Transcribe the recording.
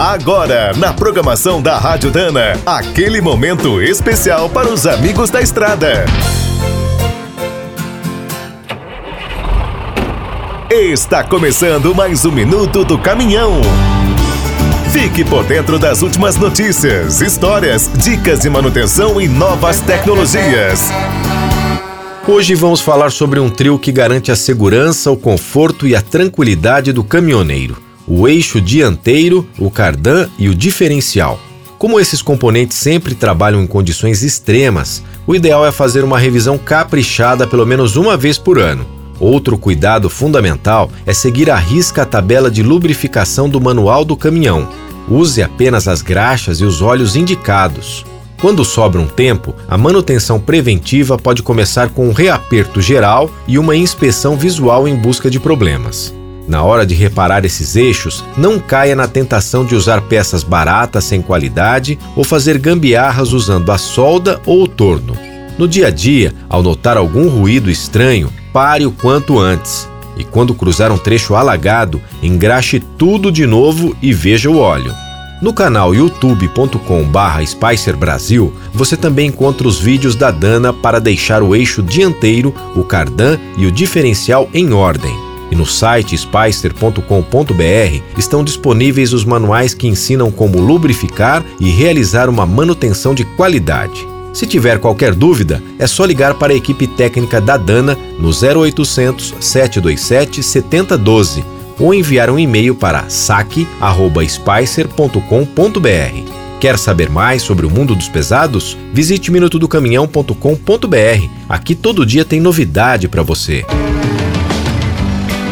Agora, na programação da Rádio Dana, aquele momento especial para os amigos da estrada. Está começando mais um minuto do caminhão. Fique por dentro das últimas notícias, histórias, dicas de manutenção e novas tecnologias. Hoje vamos falar sobre um trio que garante a segurança, o conforto e a tranquilidade do caminhoneiro o eixo dianteiro, o cardan e o diferencial. Como esses componentes sempre trabalham em condições extremas, o ideal é fazer uma revisão caprichada pelo menos uma vez por ano. Outro cuidado fundamental é seguir à risca a tabela de lubrificação do manual do caminhão. Use apenas as graxas e os óleos indicados. Quando sobra um tempo, a manutenção preventiva pode começar com um reaperto geral e uma inspeção visual em busca de problemas. Na hora de reparar esses eixos, não caia na tentação de usar peças baratas sem qualidade ou fazer gambiarras usando a solda ou o torno. No dia a dia, ao notar algum ruído estranho, pare o quanto antes. E quando cruzar um trecho alagado, engraxe tudo de novo e veja o óleo. No canal youtube.com/spicer Brasil, você também encontra os vídeos da Dana para deixar o eixo dianteiro, o cardan e o diferencial em ordem. E no site spicer.com.br estão disponíveis os manuais que ensinam como lubrificar e realizar uma manutenção de qualidade. Se tiver qualquer dúvida, é só ligar para a equipe técnica da Dana no 0800 727 7012 ou enviar um e-mail para saque@spicer.com.br. Quer saber mais sobre o mundo dos pesados? Visite minutodocaminhão.com.br. Aqui todo dia tem novidade para você.